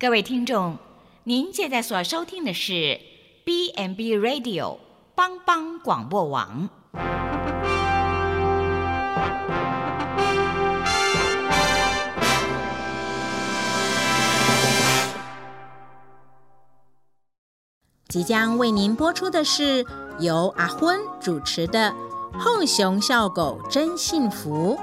各位听众，您现在所收听的是 B n B Radio 帮帮广播网。即将为您播出的是由阿昏主持的《后熊笑狗真幸福》。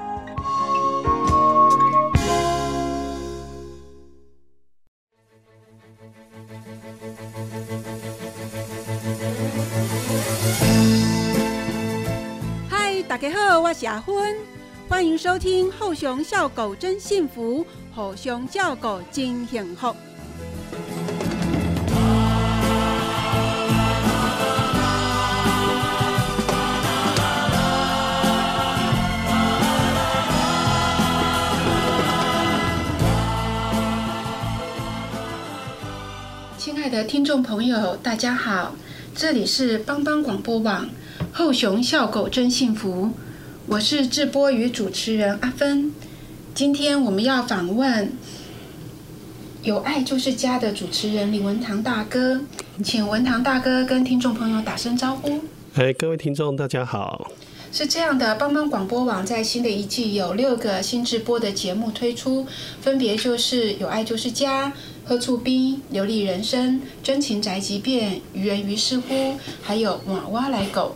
家好，我是阿昏，欢迎收听《后熊笑狗真幸福》，后熊叫狗真幸福。亲爱的听众朋友，大家好，这里是帮帮广播网后熊笑狗真幸福，我是智播与主持人阿芬。今天我们要访问有爱就是家的主持人李文堂大哥，请文堂大哥跟听众朋友打声招呼。哎，各位听众，大家好。是这样的，帮帮广播网在新的一季有六个新直播的节目推出，分别就是有爱就是家、喝醋冰、流利人生、真情宅急便、愚人于是乎，还有娃娃来狗。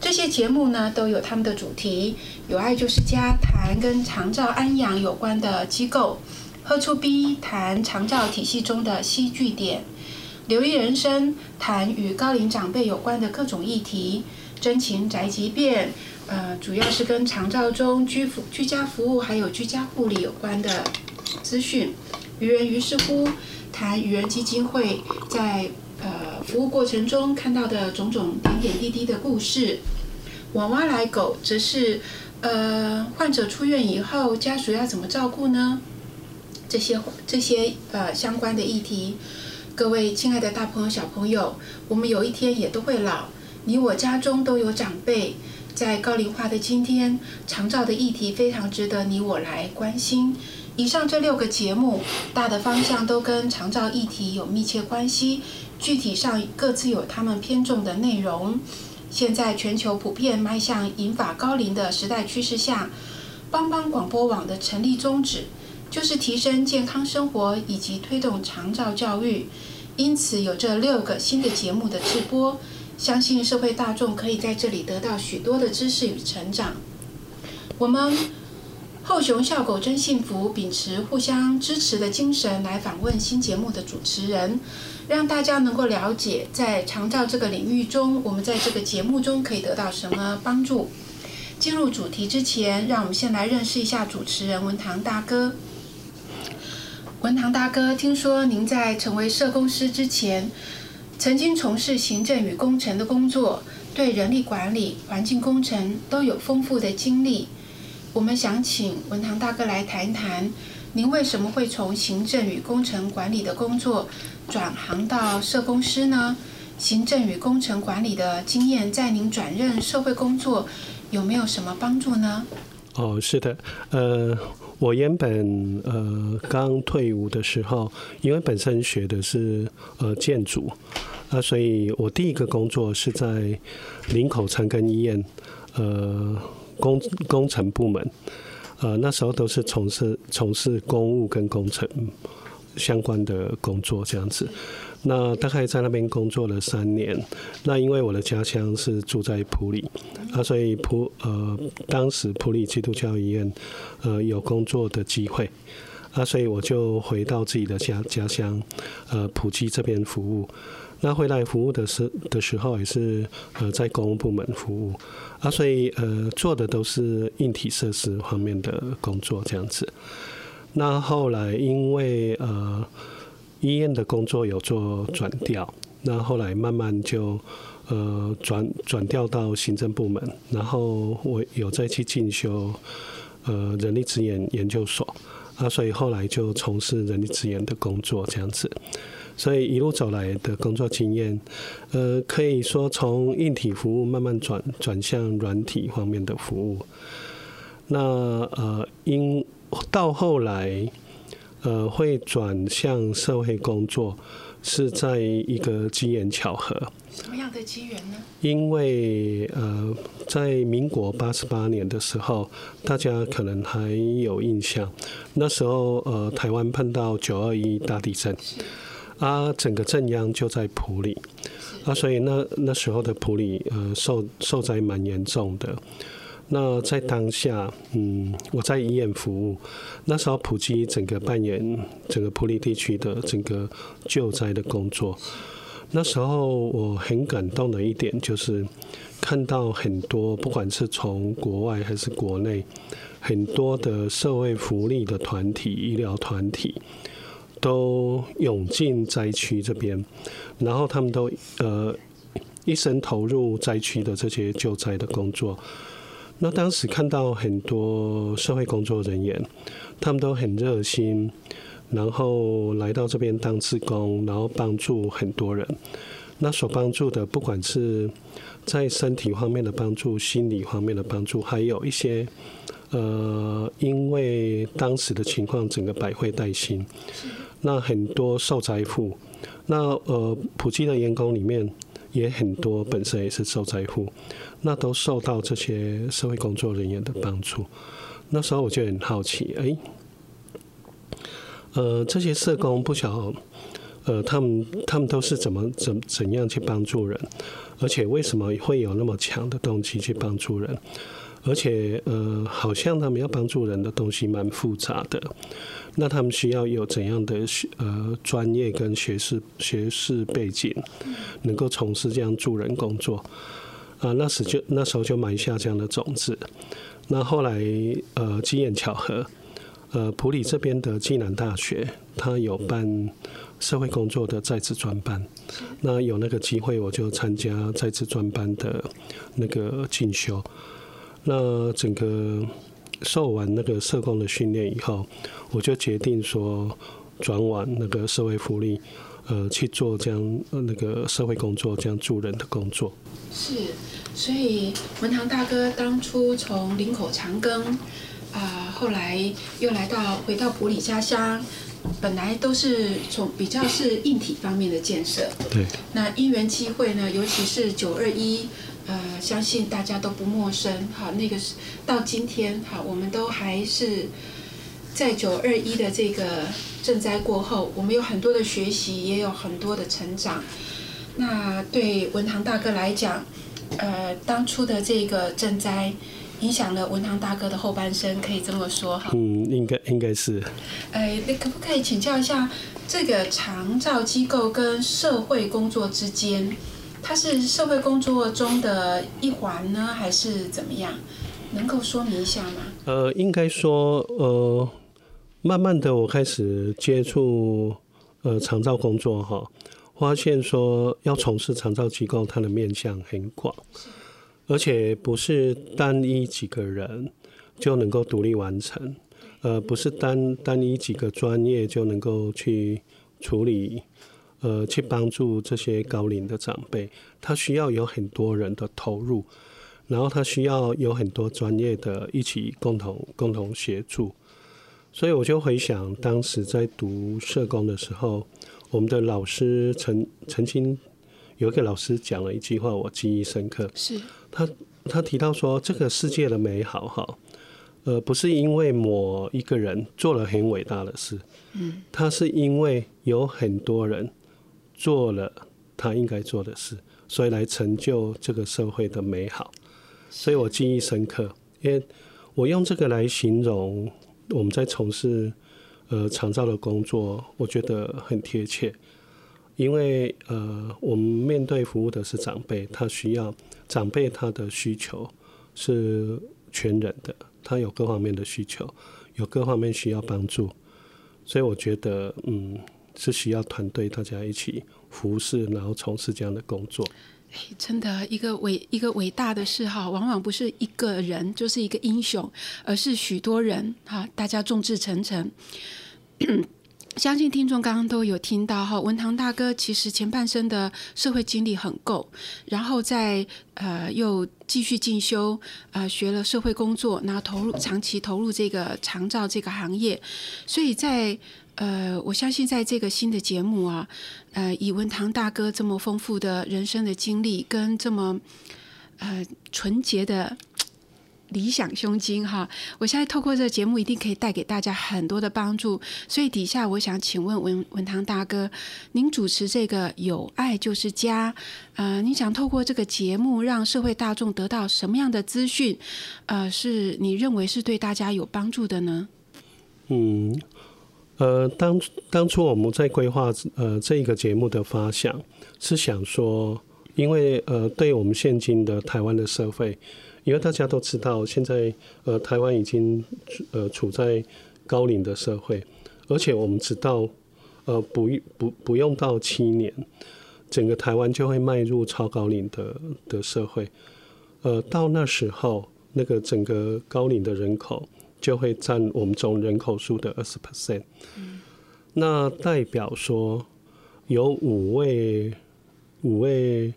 这些节目呢都有他们的主题，有爱就是家谈跟长照安养有关的机构，喝醋逼谈长照体系中的戏剧点，留意人生谈与高龄长辈有关的各种议题，真情宅急便。呃，主要是跟长照中居服、居家服务还有居家护理有关的资讯。愚人于是乎谈愚人基金会在服务过程中看到的种种点点滴滴的故事。娃娃来狗则是呃患者出院以后家属要怎么照顾呢？这些这些呃相关的议题，各位亲爱的大朋友小朋友，我们有一天也都会老，你我家中都有长辈。在高龄化的今天，长照的议题非常值得你我来关心。以上这六个节目，大的方向都跟长照议题有密切关系，具体上各自有他们偏重的内容。现在全球普遍迈向银发高龄的时代趋势下，帮帮广播网的成立宗旨就是提升健康生活以及推动长照教育，因此有这六个新的节目的直播。相信社会大众可以在这里得到许多的知识与成长。我们后熊笑狗真幸福，秉持互相支持的精神来访问新节目的主持人，让大家能够了解在长照这个领域中，我们在这个节目中可以得到什么帮助。进入主题之前，让我们先来认识一下主持人文堂大哥。文堂大哥，听说您在成为社工师之前，曾经从事行政与工程的工作，对人力管理、环境工程都有丰富的经历。我们想请文堂大哥来谈谈，您为什么会从行政与工程管理的工作转行到社工师呢？行政与工程管理的经验，在您转任社会工作有没有什么帮助呢？哦，是的，呃，我原本呃刚退伍的时候，因为本身学的是呃建筑。啊，所以我第一个工作是在林口长庚医院，呃，工工程部门，呃，那时候都是从事从事公务跟工程相关的工作这样子。那大概在那边工作了三年。那因为我的家乡是住在普里，啊，所以普呃当时普里基督教医院呃有工作的机会，啊，所以我就回到自己的家家乡，呃，普吉这边服务。那回来服务的时的时候，也是呃在公务部门服务啊，所以呃做的都是硬体设施方面的工作这样子。那后来因为呃医院的工作有做转调，那后来慢慢就呃转转调到行政部门，然后我有再去进修呃人力资源研究所啊，所以后来就从事人力资源的工作这样子。所以一路走来的工作经验，呃，可以说从硬体服务慢慢转转向软体方面的服务。那呃，因到后来，呃，会转向社会工作，是在一个机缘巧合。什么样的机缘呢？因为呃，在民国八十八年的时候，大家可能还有印象，那时候呃，台湾碰到九二一大地震，啊，整个正央就在普里，啊，所以那那时候的普里呃，受受灾蛮严重的。那在当下，嗯，我在医院服务，那时候普及整个扮演整个普里地区的整个救灾的工作。那时候我很感动的一点就是看到很多，不管是从国外还是国内，很多的社会福利的团体、医疗团体都涌进灾区这边，然后他们都呃一生投入灾区的这些救灾的工作。那当时看到很多社会工作人员，他们都很热心，然后来到这边当志工，然后帮助很多人。那所帮助的，不管是在身体方面的帮助、心理方面的帮助，还有一些呃，因为当时的情况整个百废待兴，那很多受灾户，那呃，普及的员工里面也很多本身也是受灾户。那都受到这些社会工作人员的帮助。那时候我就很好奇，哎，呃，这些社工不晓，呃，他们他们都是怎么怎怎样去帮助人，而且为什么会有那么强的动机去帮助人？而且，呃，好像他们要帮助人的东西蛮复杂的。那他们需要有怎样的学呃专业跟学士学士背景，能够从事这样助人工作？啊，那时就那时候就埋下这样的种子。那后来呃，机缘巧合，呃，普里这边的暨南大学，他有办社会工作的在职专班。那有那个机会，我就参加在职专班的那个进修。那整个受完那个社工的训练以后，我就决定说转往那个社会福利。呃，去做这样那个社会工作，这样助人的工作。是，所以文堂大哥当初从林口长庚啊，后来又来到回到普里家乡，本来都是从比较是硬体方面的建设。对。那因缘机会呢，尤其是九二一，呃，相信大家都不陌生。好，那个是到今天，好，我们都还是。在九二一的这个赈灾过后，我们有很多的学习，也有很多的成长。那对文堂大哥来讲，呃，当初的这个赈灾影响了文堂大哥的后半生，可以这么说哈。嗯，应该应该是。呃，你可不可以请教一下，这个长照机构跟社会工作之间，它是社会工作中的一环呢，还是怎么样？能够说明一下吗？呃，应该说，呃。慢慢的，我开始接触呃长照工作哈，发现说要从事长照机构，它的面向很广，而且不是单一几个人就能够独立完成，呃，不是单单一几个专业就能够去处理，呃，去帮助这些高龄的长辈，他需要有很多人的投入，然后他需要有很多专业的一起共同共同协助。所以我就回想当时在读社工的时候，我们的老师曾曾经有一个老师讲了一句话，我记忆深刻。是，他他提到说，这个世界的美好哈，呃，不是因为某一个人做了很伟大的事，嗯，他是因为有很多人做了他应该做的事，所以来成就这个社会的美好。所以我记忆深刻，因为我用这个来形容。我们在从事呃长照的工作，我觉得很贴切，因为呃我们面对服务的是长辈，他需要长辈他的需求是全人的，他有各方面的需求，有各方面需要帮助，所以我觉得嗯是需要团队大家一起服侍，然后从事这样的工作。哎，真的，一个伟一个伟大的事哈，往往不是一个人就是一个英雄，而是许多人哈，大家众志成城。相信听众刚刚都有听到哈，文堂大哥其实前半生的社会经历很够，然后在呃又继续进修啊，学了社会工作，然后投入长期投入这个长照这个行业，所以在。呃，我相信在这个新的节目啊，呃，以文堂大哥这么丰富的人生的经历，跟这么呃纯洁的。理想胸襟哈，我现在透过这个节目，一定可以带给大家很多的帮助。所以底下我想请问文文堂大哥，您主持这个有爱就是家，呃，你想透过这个节目让社会大众得到什么样的资讯？呃，是你认为是对大家有帮助的呢？嗯，呃，当当初我们在规划呃这一个节目的发想，是想说，因为呃，对我们现今的台湾的社会。因为大家都知道，现在呃，台湾已经呃处在高龄的社会，而且我们知道，呃，不不不用到七年，整个台湾就会迈入超高龄的的社会。呃，到那时候，那个整个高龄的人口就会占我们总人口数的二十 percent。那代表说，有五位五位。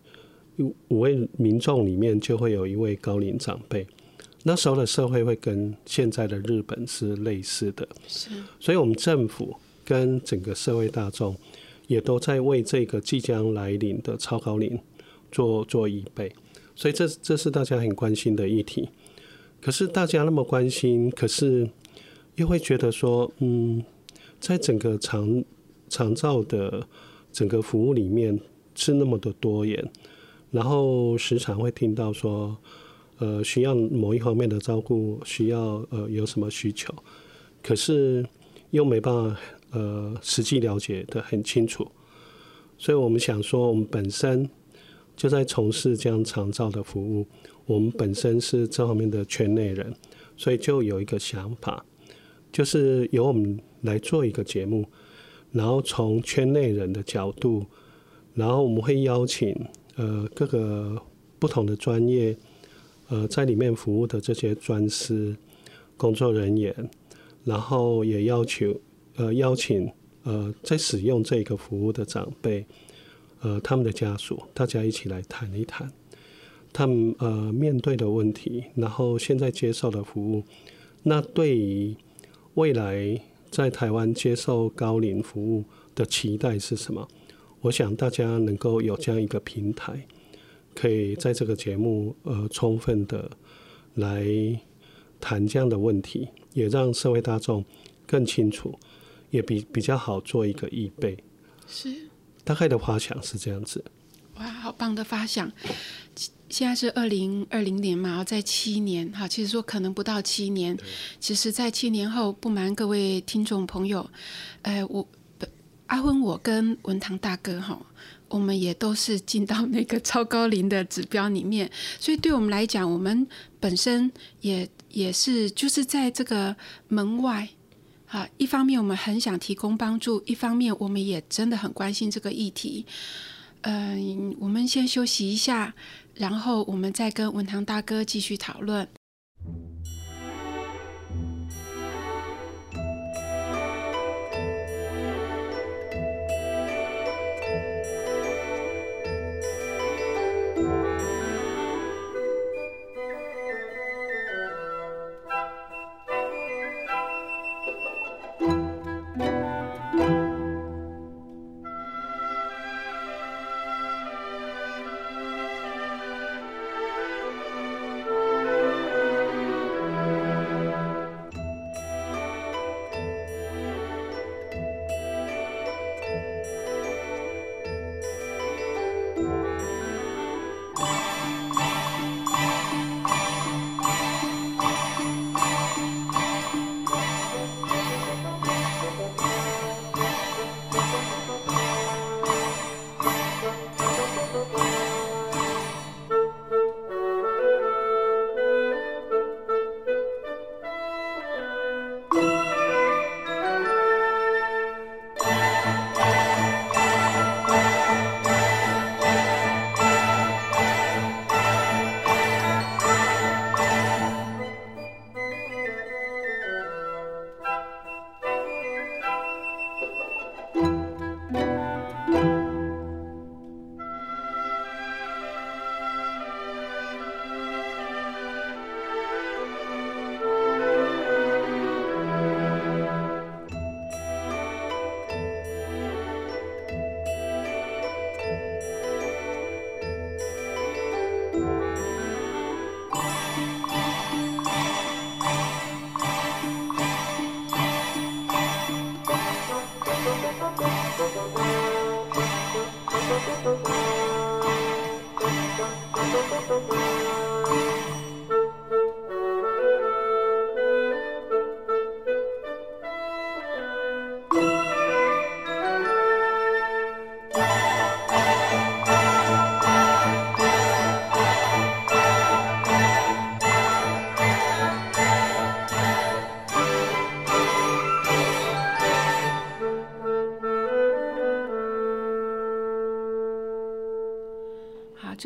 五位民众里面就会有一位高龄长辈，那时候的社会会跟现在的日本是类似的，是，所以我们政府跟整个社会大众也都在为这个即将来临的超高龄做做预备，所以这这是大家很关心的议题。可是大家那么关心，可是又会觉得说，嗯，在整个长长照的整个服务里面是那么的多元。然后时常会听到说，呃，需要某一方面的照顾，需要呃有什么需求，可是又没办法呃实际了解的很清楚，所以我们想说，我们本身就在从事这样长照的服务，我们本身是这方面的圈内人，所以就有一个想法，就是由我们来做一个节目，然后从圈内人的角度，然后我们会邀请。呃，各个不同的专业，呃，在里面服务的这些专师、工作人员，然后也要求呃邀请呃在使用这个服务的长辈，呃他们的家属，大家一起来谈一谈他们呃面对的问题，然后现在接受的服务，那对于未来在台湾接受高龄服务的期待是什么？我想大家能够有这样一个平台，可以在这个节目呃充分的来谈这样的问题，也让社会大众更清楚，也比比较好做一个预备。是，大概的发想是这样子。哇，好棒的发想！现在是二零二零年嘛，在七年哈，其实说可能不到七年，其实在七年后，不瞒各位听众朋友，呃，我。阿昏，我跟文堂大哥哈，我们也都是进到那个超高龄的指标里面，所以对我们来讲，我们本身也也是就是在这个门外啊。一方面我们很想提供帮助，一方面我们也真的很关心这个议题。嗯，我们先休息一下，然后我们再跟文堂大哥继续讨论。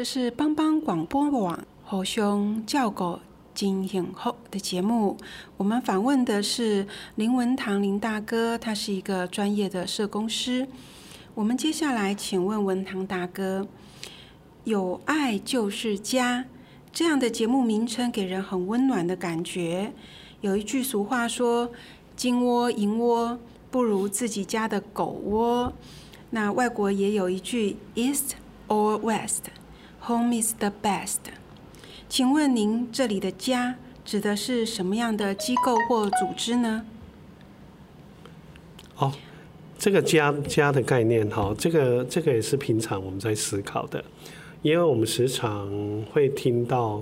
是帮帮广播网侯兄教狗金影后的节目。我们访问的是林文堂林大哥，他是一个专业的社工师。我们接下来请问文堂大哥，“有爱就是家”这样的节目名称给人很温暖的感觉。有一句俗话说：“金窝银窝不如自己家的狗窝。”那外国也有一句 “East or West”。Home is the best。请问您这里的家指的是什么样的机构或组织呢？哦，这个家家的概念哈，这个这个也是平常我们在思考的，因为我们时常会听到，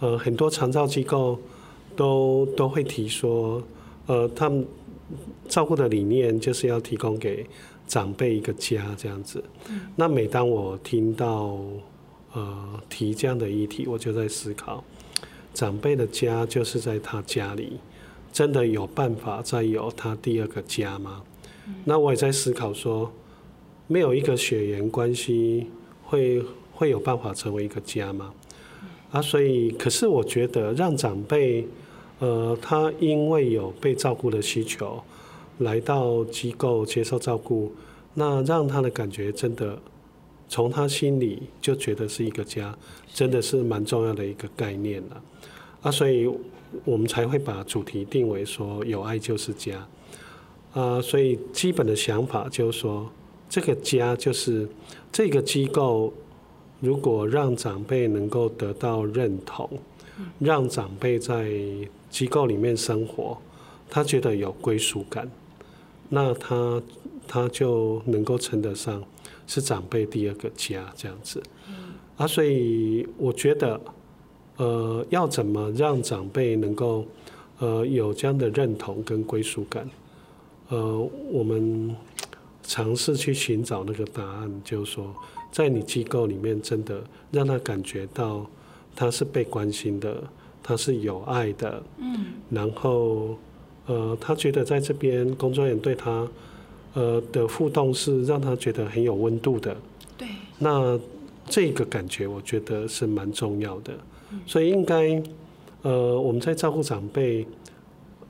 呃，很多长照机构都都会提说，呃，他们照顾的理念就是要提供给长辈一个家这样子。那每当我听到呃，提这样的议题，我就在思考，长辈的家就是在他家里，真的有办法再有他第二个家吗？那我也在思考说，没有一个血缘关系会会有办法成为一个家吗？啊，所以，可是我觉得让长辈，呃，他因为有被照顾的需求，来到机构接受照顾，那让他的感觉真的。从他心里就觉得是一个家，真的是蛮重要的一个概念了啊，所以我们才会把主题定为说有爱就是家啊，所以基本的想法就是说，这个家就是这个机构，如果让长辈能够得到认同，让长辈在机构里面生活，他觉得有归属感，那他他就能够称得上。是长辈第二个家这样子，啊，所以我觉得，呃，要怎么让长辈能够，呃，有这样的认同跟归属感，呃，我们尝试去寻找那个答案，就是说，在你机构里面，真的让他感觉到他是被关心的，他是有爱的，嗯，然后，呃，他觉得在这边工作人员对他。呃的互动是让他觉得很有温度的，对。那这个感觉我觉得是蛮重要的，所以应该呃我们在照顾长辈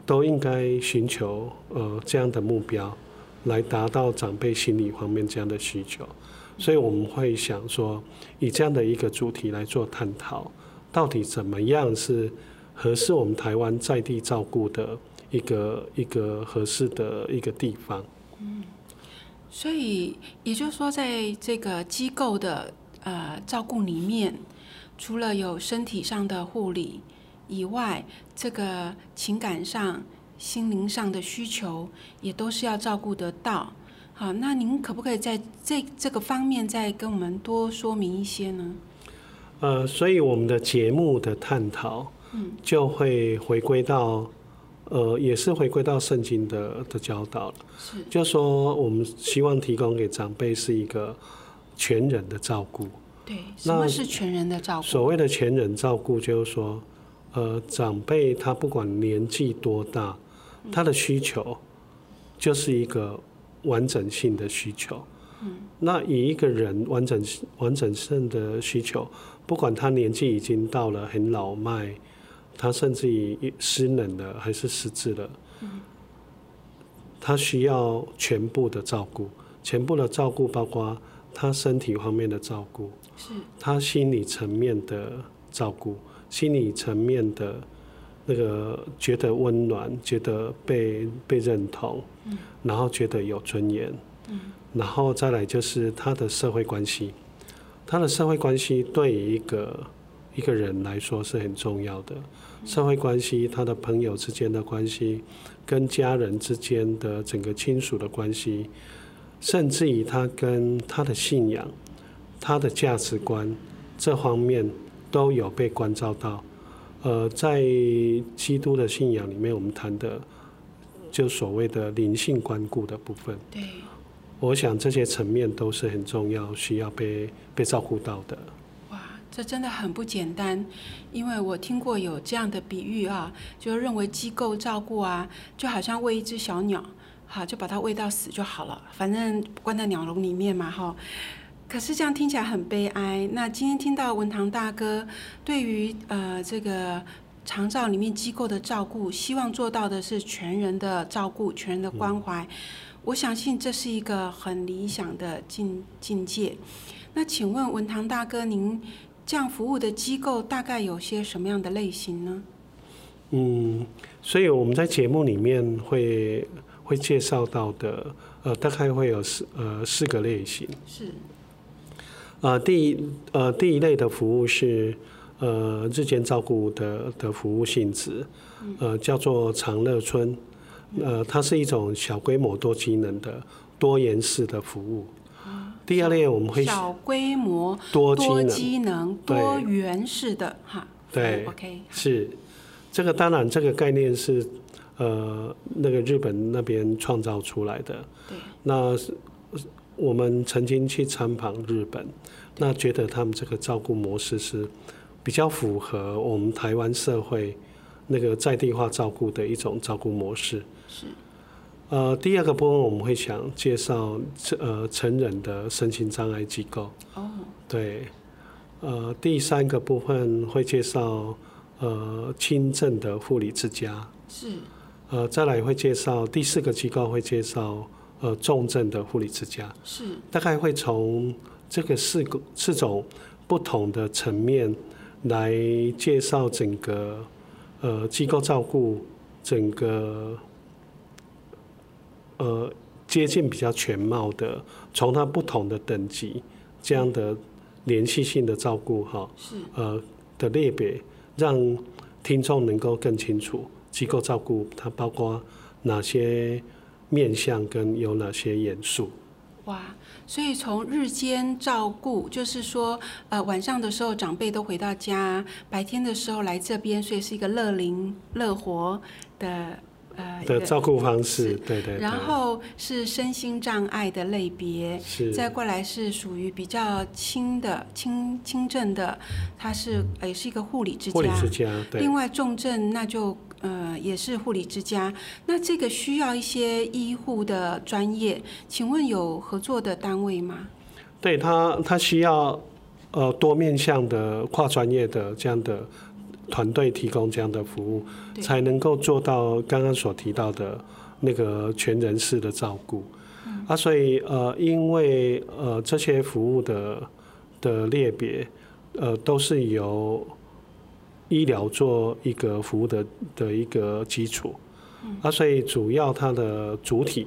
都应该寻求呃这样的目标，来达到长辈心理方面这样的需求。所以我们会想说，以这样的一个主题来做探讨，到底怎么样是合适我们台湾在地照顾的一个一个合适的一个地方。嗯，所以也就是说，在这个机构的呃照顾里面，除了有身体上的护理以外，这个情感上、心灵上的需求也都是要照顾得到。好，那您可不可以在这这个方面再跟我们多说明一些呢？呃，所以我们的节目的探讨，嗯，就会回归到。呃，也是回归到圣经的的教导了，是，就说我们希望提供给长辈是一个全人的照顾。对，什么是全人的照顾？所谓的全人照顾，就是说，呃，长辈他不管年纪多大，他的需求就是一个完整性的需求。嗯，那以一个人完整完整性的需求，不管他年纪已经到了很老迈。他甚至于失能了，还是失智了，他需要全部的照顾，全部的照顾包括他身体方面的照顾，是。他心理层面的照顾，心理层面的那个觉得温暖，觉得被被认同，然后觉得有尊严，然后再来就是他的社会关系，他的社会关系对于一个一个人来说是很重要的。社会关系，他的朋友之间的关系，跟家人之间的整个亲属的关系，甚至于他跟他的信仰，他的价值观这方面都有被关照到。呃，在基督的信仰里面，我们谈的就所谓的灵性关顾的部分。对，我想这些层面都是很重要，需要被被照顾到的。这真的很不简单，因为我听过有这样的比喻啊，就认为机构照顾啊，就好像喂一只小鸟，好就把它喂到死就好了，反正关在鸟笼里面嘛，哈。可是这样听起来很悲哀。那今天听到文堂大哥对于呃这个长照里面机构的照顾，希望做到的是全人的照顾、全人的关怀。我相信这是一个很理想的境境界。那请问文堂大哥，您这样服务的机构大概有些什么样的类型呢？嗯，所以我们在节目里面会会介绍到的，呃，大概会有四呃四个类型。是。呃，第一呃第一类的服务是呃日间照顾的的服务性质，呃叫做长乐村，呃它是一种小规模多机能的多元式的服务。第二类我们会小规模多机能多元式的哈。对，OK 是这个当然这个概念是呃那个日本那边创造出来的。对，那我们曾经去参访日本。那觉得他们这个照顾模式是比较符合我们台湾社会那个在地化照顾的一种照顾模式。是。呃，第二个部分我们会想介绍呃成人的身心障碍机构。哦。对。呃，第三个部分会介绍呃轻症的护理之家。是。呃，再来会介绍第四个机构会介绍呃重症的护理之家。是。大概会从。这个四个四种不同的层面来介绍整个呃机构照顾，整个呃接近比较全貌的，从它不同的等级这样的连续性的照顾哈，是呃的类别，让听众能够更清楚机构照顾它包括哪些面向跟有哪些元素。哇。所以从日间照顾，就是说，呃，晚上的时候长辈都回到家，白天的时候来这边，所以是一个乐龄乐活的呃的照顾方式，对对。然后是身心障碍的类别，是。再过来是属于比较轻的轻轻症的，它是也是一个护理之家，护理之家。对。另外重症那就。呃，也是护理之家。那这个需要一些医护的专业，请问有合作的单位吗？对他，他需要呃多面向的跨专业的这样的团队提供这样的服务，才能够做到刚刚所提到的那个全人式的照顾。啊，所以呃，因为呃这些服务的的类别呃都是由。医疗做一个服务的的一个基础，啊，所以主要它的主体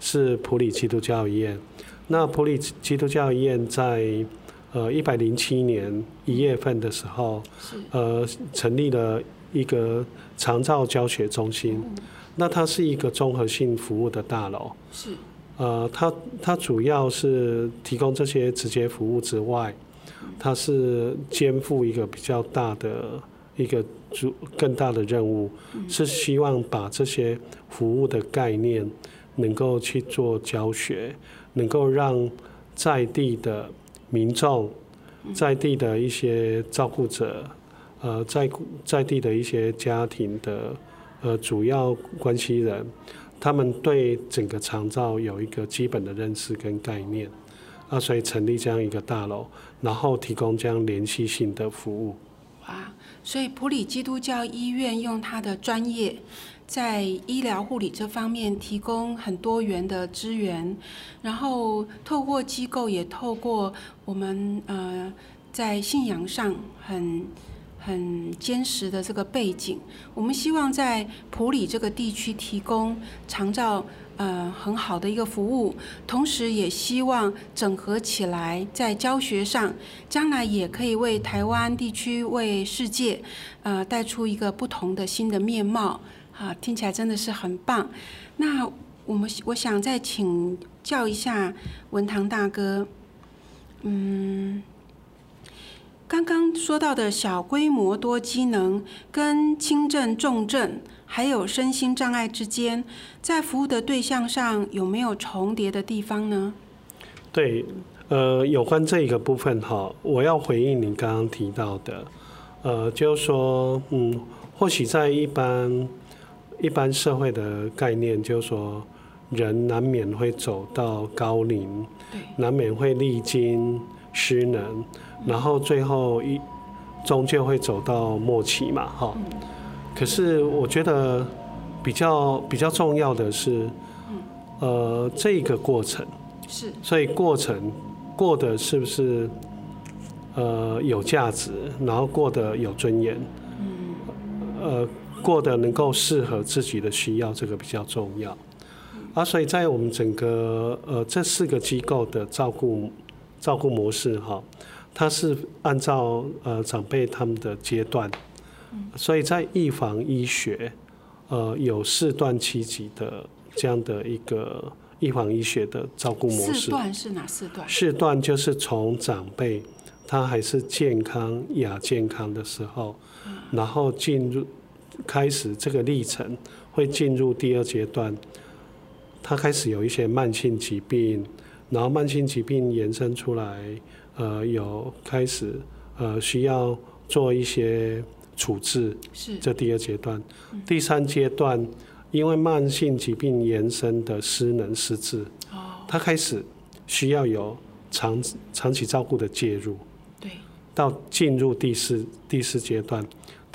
是普里基督教医院。那普里基督教医院在呃一百零七年一月份的时候，呃成立了一个长照教学中心。那它是一个综合性服务的大楼。是。呃，它它主要是提供这些直接服务之外，它是肩负一个比较大的。一个主更大的任务是希望把这些服务的概念能够去做教学，能够让在地的民众、在地的一些照顾者、呃，在在地的一些家庭的呃主要关系人，他们对整个长照有一个基本的认识跟概念，啊，所以成立这样一个大楼，然后提供这样连续性的服务。哇！所以普里基督教医院用他的专业，在医疗护理这方面提供很多元的资源，然后透过机构，也透过我们呃在信仰上很很坚实的这个背景，我们希望在普里这个地区提供长照。呃，很好的一个服务，同时也希望整合起来，在教学上，将来也可以为台湾地区、为世界，呃，带出一个不同的新的面貌。啊，听起来真的是很棒。那我们我想再请教一下文堂大哥，嗯，刚刚说到的小规模多机能跟轻症、重症，还有身心障碍之间，在服务的对象上有没有重叠的地方呢？对，呃，有关这一个部分哈，我要回应你刚刚提到的，呃，就是说，嗯，或许在一般一般社会的概念，就是说，人难免会走到高龄，难免会历经失能，然后最后一终究会走到末期嘛，哈。可是我觉得比较比较重要的是，呃，这个过程。是，所以过程过得是不是呃有价值，然后过得有尊严，嗯，呃，过得能够适合自己的需要，这个比较重要。啊，所以在我们整个呃这四个机构的照顾照顾模式哈，它是按照呃长辈他们的阶段，所以在预防医学呃有四段七级的这样的一个。预防医学的照顾模式，四段是哪四段？四段就是从长辈他还是健康亚健康的时候，然后进入开始这个历程，会进入第二阶段，他开始有一些慢性疾病，然后慢性疾病延伸出来，呃，有开始呃需要做一些处置，是。这第二阶段，第三阶段。因为慢性疾病延伸的失能失智，他开始需要有长长期照顾的介入，对，到进入第四第四阶段，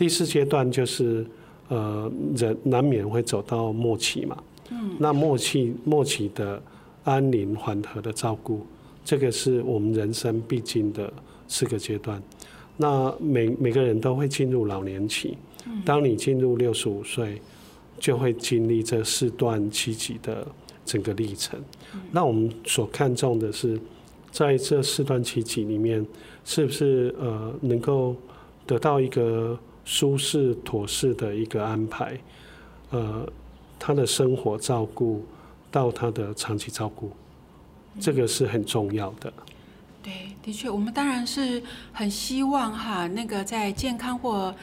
第四阶段就是呃人难免会走到末期嘛，嗯，那末期末期的安宁缓和的照顾，这个是我们人生必经的四个阶段，那每每个人都会进入老年期，当你进入六十五岁。就会经历这四段七级的整个历程。那我们所看重的是，在这四段七级里面，是不是呃能够得到一个舒适妥适的一个安排？呃，他的生活照顾到他的长期照顾，这个是很重要的。对，的确，我们当然是很希望哈，那个在健康或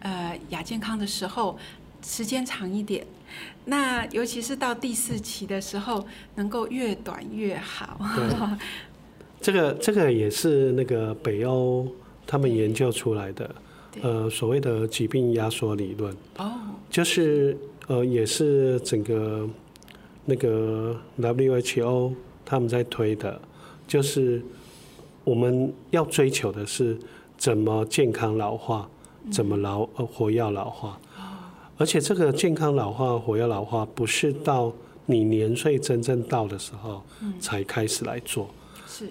呃亚健康的时候。时间长一点，那尤其是到第四期的时候，能够越短越好。这个这个也是那个北欧他们研究出来的，呃，所谓的疾病压缩理论。哦，就是呃，也是整个那个 WHO 他们在推的，就是我们要追求的是怎么健康老化，怎么老呃活要老化。而且这个健康老化、活要老化，不是到你年岁真正到的时候才开始来做，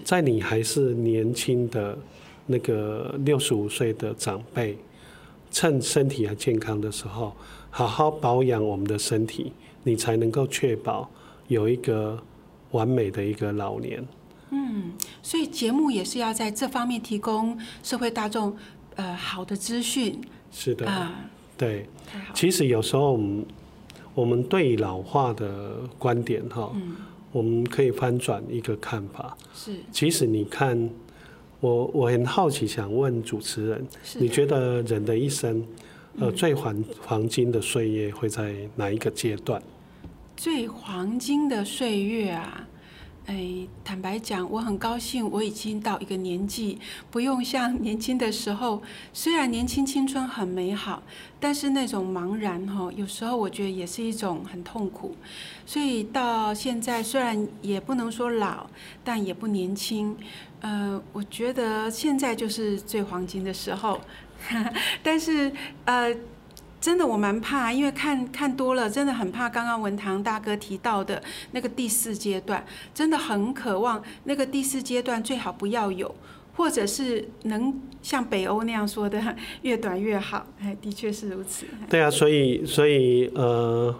在你还是年轻的那个六十五岁的长辈，趁身体还健康的时候，好好保养我们的身体，你才能够确保有一个完美的一个老年。嗯，所以节目也是要在这方面提供社会大众呃好的资讯。是的。啊。对，其实有时候我们我们对老化的观点哈，我们可以翻转一个看法。是，其实你看，我我很好奇，想问主持人，你觉得人的一生，呃，最黄黄金的岁月会在哪一个阶段？最黄金的岁月啊。哎，坦白讲，我很高兴，我已经到一个年纪，不用像年轻的时候。虽然年轻青春很美好，但是那种茫然哈，有时候我觉得也是一种很痛苦。所以到现在，虽然也不能说老，但也不年轻。呃，我觉得现在就是最黄金的时候。但是呃。真的我蛮怕，因为看看多了，真的很怕。刚刚文堂大哥提到的那个第四阶段，真的很渴望那个第四阶段最好不要有，或者是能像北欧那样说的 越短越好。哎，的确是如此。对啊，所以所以呃，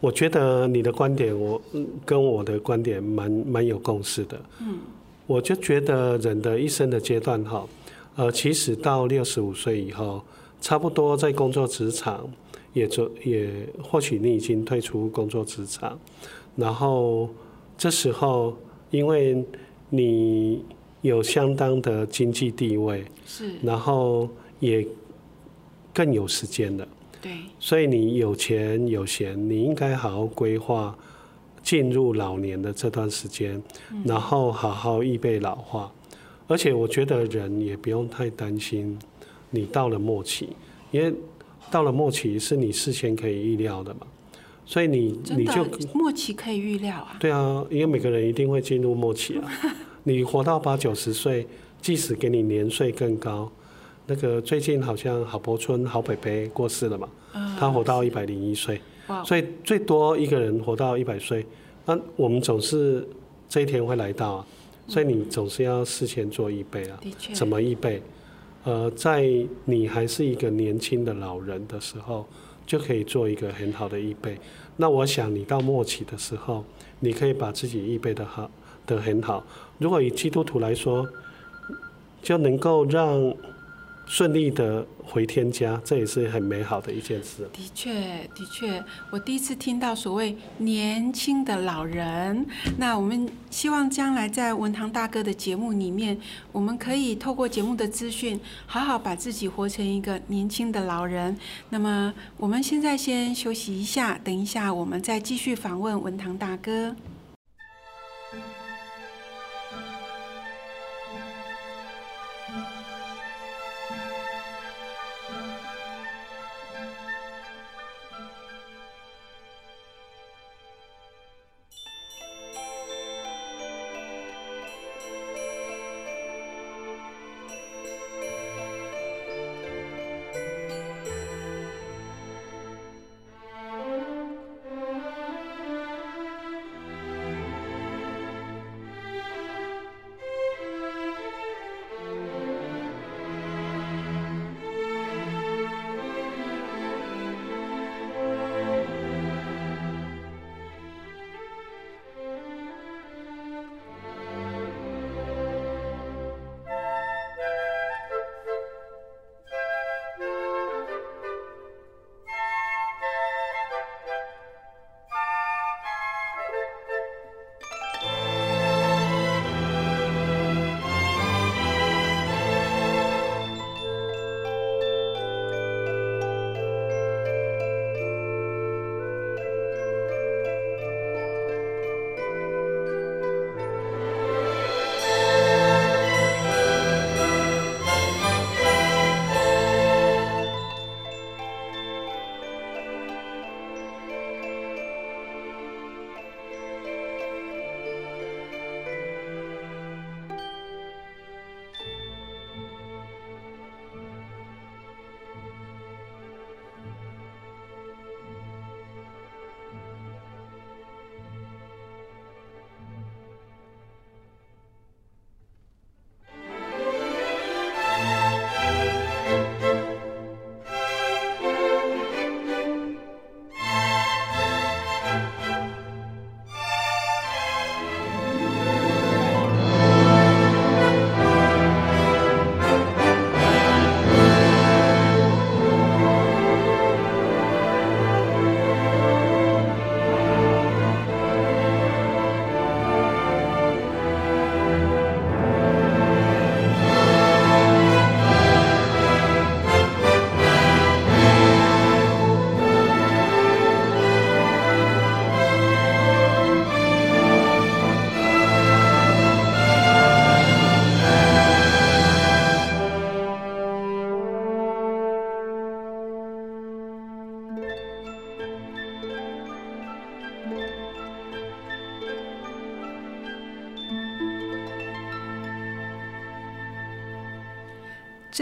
我觉得你的观点，我跟我的观点蛮蛮有共识的。嗯，我就觉得人的一生的阶段哈，呃，其实到六十五岁以后。差不多在工作职场，也做也或许你已经退出工作职场，然后这时候因为你有相当的经济地位，是，然后也更有时间了。对，所以你有钱有闲，你应该好好规划进入老年的这段时间，然后好好预备老化。而且我觉得人也不用太担心，你到了末期，因为到了末期是你事先可以预料的嘛，所以你你就末期可以预料啊。对啊，因为每个人一定会进入末期啊。你活到八九十岁，即使给你年岁更高，那个最近好像郝柏村郝北北过世了嘛，他活到一百零一岁，哇，所以最多一个人活到一百岁。那我们总是这一天会来到啊，所以你总是要事先做预备啊。怎么预备？呃，在你还是一个年轻的老人的时候，就可以做一个很好的预备。那我想你到末期的时候，你可以把自己预备的好的很好。如果以基督徒来说，就能够让顺利的回天家，这也是很美好的一件事。的确，的确，我第一次听到所谓年轻的老人。那我们希望将来在文堂大哥的节目里面，我们可以透过节目的资讯，好好把自己活成一个年轻的老人。那么我们现在先休息一下，等一下我们再继续访问文堂大哥。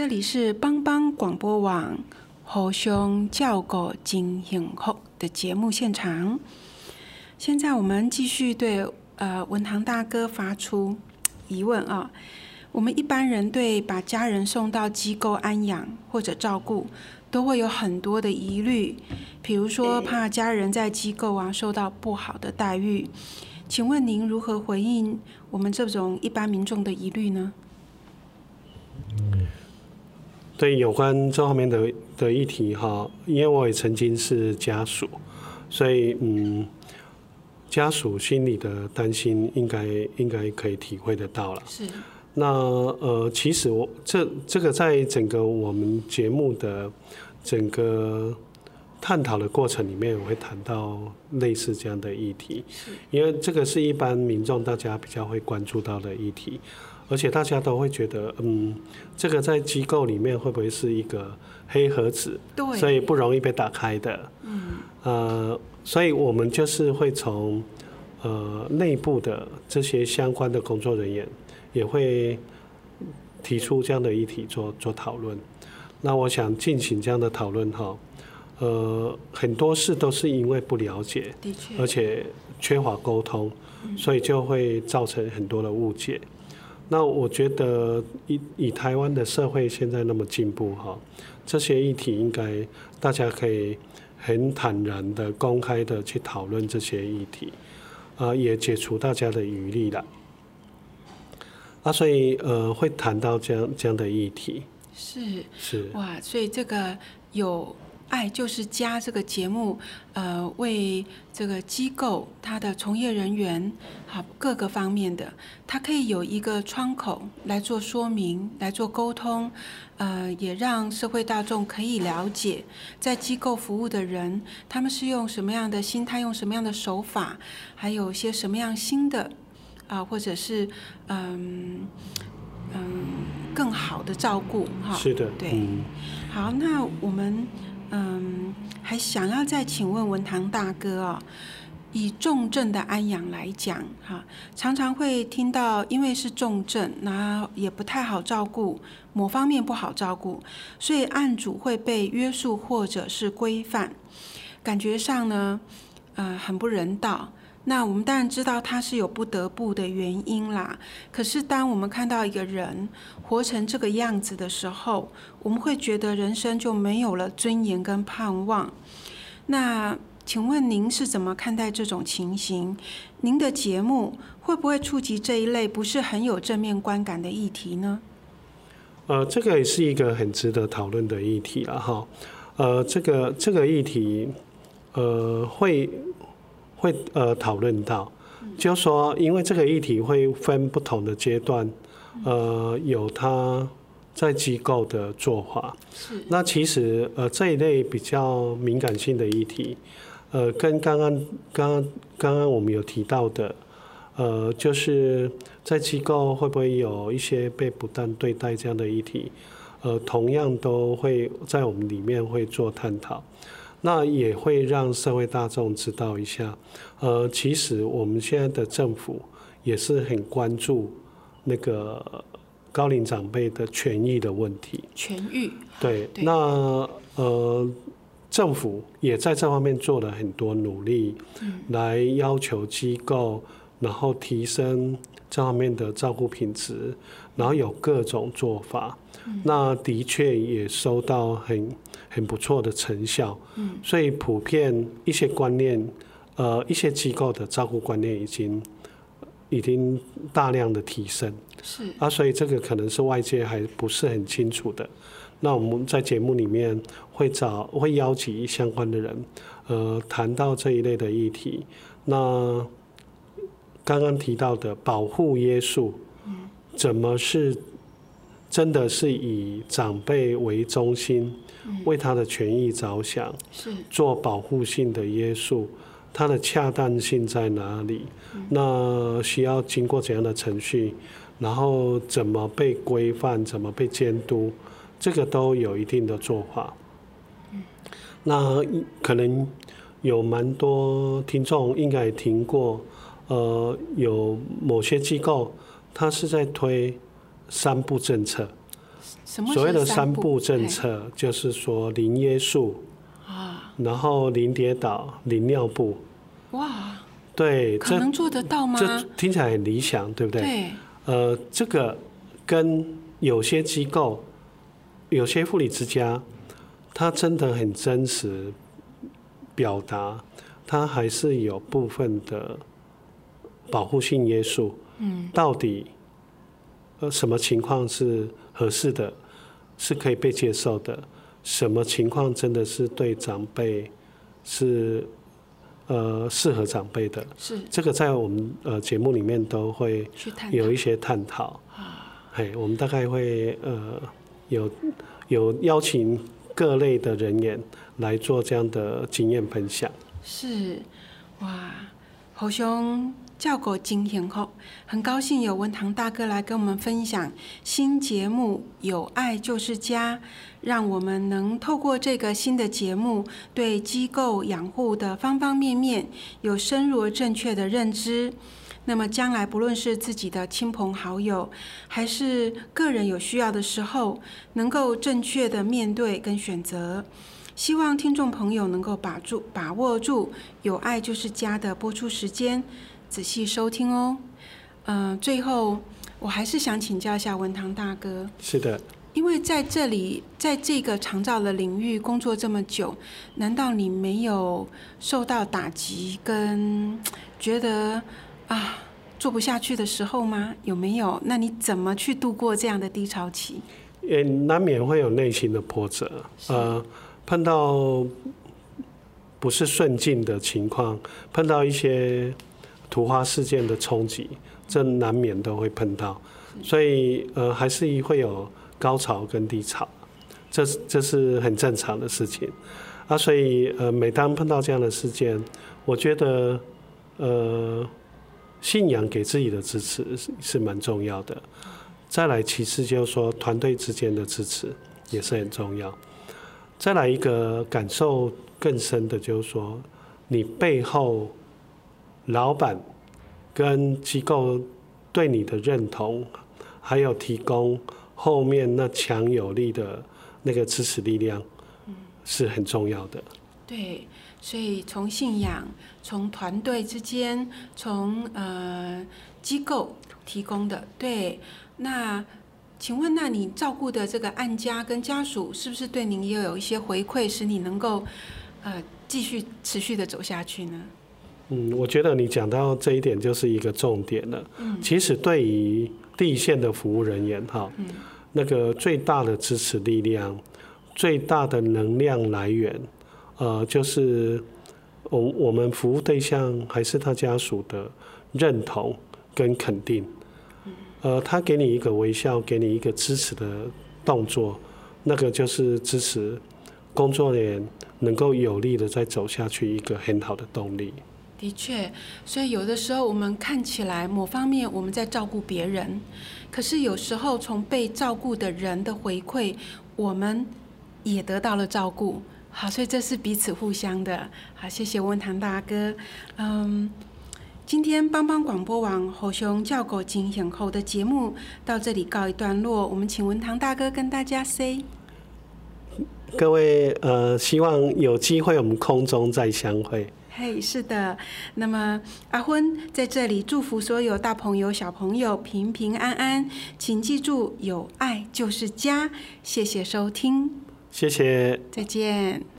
这里是帮帮广播网互相照顾真幸福的节目现场。现在我们继续对呃文堂大哥发出疑问啊。我们一般人对把家人送到机构安养或者照顾，都会有很多的疑虑，比如说怕家人在机构啊受到不好的待遇。请问您如何回应我们这种一般民众的疑虑呢？对有关这方面的的议题哈，因为我也曾经是家属，所以嗯，家属心里的担心应该应该可以体会得到了。是，那呃，其实我这这个在整个我们节目的整个探讨的过程里面，我会谈到类似这样的议题，因为这个是一般民众大家比较会关注到的议题，而且大家都会觉得，嗯，这个在机构里面会不会是一个黑盒子，对，所以不容易被打开的，嗯，呃，所以我们就是会从呃内部的这些相关的工作人员。也会提出这样的议题做做讨论。那我想进行这样的讨论哈，呃，很多事都是因为不了解，而且缺乏沟通，所以就会造成很多的误解。那我觉得以以台湾的社会现在那么进步哈，这些议题应该大家可以很坦然的、公开的去讨论这些议题，啊，也解除大家的余力了。啊，所以呃，会谈到这样这样的议题，是是哇，所以这个有爱就是家这个节目，呃，为这个机构它的从业人员，好各个方面的，它可以有一个窗口来做说明，来做沟通，呃，也让社会大众可以了解，在机构服务的人，他们是用什么样的心态，用什么样的手法，还有些什么样新的。啊，或者是嗯嗯更好的照顾哈，是的，对，好，那我们嗯还想要再请问文堂大哥啊，以重症的安阳来讲哈，常常会听到，因为是重症，那也不太好照顾，某方面不好照顾，所以案主会被约束或者是规范，感觉上呢，呃，很不人道。那我们当然知道他是有不得不的原因啦。可是当我们看到一个人活成这个样子的时候，我们会觉得人生就没有了尊严跟盼望。那请问您是怎么看待这种情形？您的节目会不会触及这一类不是很有正面观感的议题呢？呃，这个也是一个很值得讨论的议题了哈。呃，这个这个议题，呃，会。会呃讨论到，就说因为这个议题会分不同的阶段，呃，有他在机构的做法。是。那其实呃这一类比较敏感性的议题，呃，跟刚刚刚刚刚刚我们有提到的，呃，就是在机构会不会有一些被不当对待这样的议题，呃，同样都会在我们里面会做探讨。那也会让社会大众知道一下，呃，其实我们现在的政府也是很关注那个高龄长辈的权益的问题。权益。对，那呃，政府也在这方面做了很多努力，来要求机构，然后提升这方面的照顾品质，然后有各种做法。那的确也收到很。很不错的成效，嗯，所以普遍一些观念，呃，一些机构的照顾观念已经已经大量的提升，是啊，所以这个可能是外界还不是很清楚的。那我们在节目里面会找会邀请相关的人，呃，谈到这一类的议题。那刚刚提到的保护约束，嗯，怎么是真的是以长辈为中心？为他的权益着想，是做保护性的约束，它的恰当性在哪里？那需要经过怎样的程序？然后怎么被规范？怎么被监督？这个都有一定的做法。那可能有蛮多听众应该也听过，呃，有某些机构，它是在推三步政策。所谓的三步政策，就是说零约束啊，然后零跌倒、零尿布。哇，对，可能做得到吗？这听起来很理想，对不对？对。呃，这个跟有些机构、有些护理之家，他真的很真实表达，他还是有部分的保护性约束。嗯。到底呃什么情况是？合适的，是可以被接受的。什么情况真的是对长辈是呃适合长辈的？是这个在我们呃节目里面都会有一些探讨。嘿，我们大概会呃有有邀请各类的人员来做这样的经验分享。是，哇，侯兄效果经验后，很高兴有文堂大哥来跟我们分享新节目《有爱就是家》，让我们能透过这个新的节目，对机构养护的方方面面有深入而正确的认知。那么将来不论是自己的亲朋好友，还是个人有需要的时候，能够正确的面对跟选择。希望听众朋友能够把住把握住《有爱就是家》的播出时间，仔细收听哦。嗯，最后我还是想请教一下文堂大哥，是的，因为在这里，在这个长照的领域工作这么久，难道你没有受到打击跟 觉得啊做不下去的时候吗？有没有？那你怎么去度过这样的低潮期？也难免会有内心的波折，呃，碰到不是顺境的情况，碰到一些突发事件的冲击，这难免都会碰到，所以呃，还是会有高潮跟低潮，这是这是很正常的事情啊。所以呃，每当碰到这样的事件，我觉得呃，信仰给自己的支持是是蛮重要的。再来，其次就是说团队之间的支持也是很重要。再来一个感受更深的，就是说你背后老板跟机构对你的认同，还有提供后面那强有力的那个支持力量，是很重要的。对，所以从信仰、从团队之间、从呃机构提供的，对。那请问，那你照顾的这个案家跟家属，是不是对您也有一些回馈，使你能够呃继续持续的走下去呢？嗯，我觉得你讲到这一点就是一个重点了。嗯，其实对于第一线的服务人员哈，嗯，那个最大的支持力量、最大的能量来源，呃，就是我我们服务对象还是他家属的认同跟肯定。呃，他给你一个微笑，给你一个支持的动作，那个就是支持工作人员能够有力的再走下去一个很好的动力。的确，所以有的时候我们看起来某方面我们在照顾别人，可是有时候从被照顾的人的回馈，我们也得到了照顾。好，所以这是彼此互相的。好，谢谢温堂大哥。嗯。今天帮帮广播网侯兄叫狗惊险后的节目到这里告一段落，我们请文堂大哥跟大家 say，各位呃，希望有机会我们空中再相会。嘿，是的，那么阿昏在这里祝福所有大朋友小朋友平平安安，请记住有爱就是家，谢谢收听，谢谢，再见。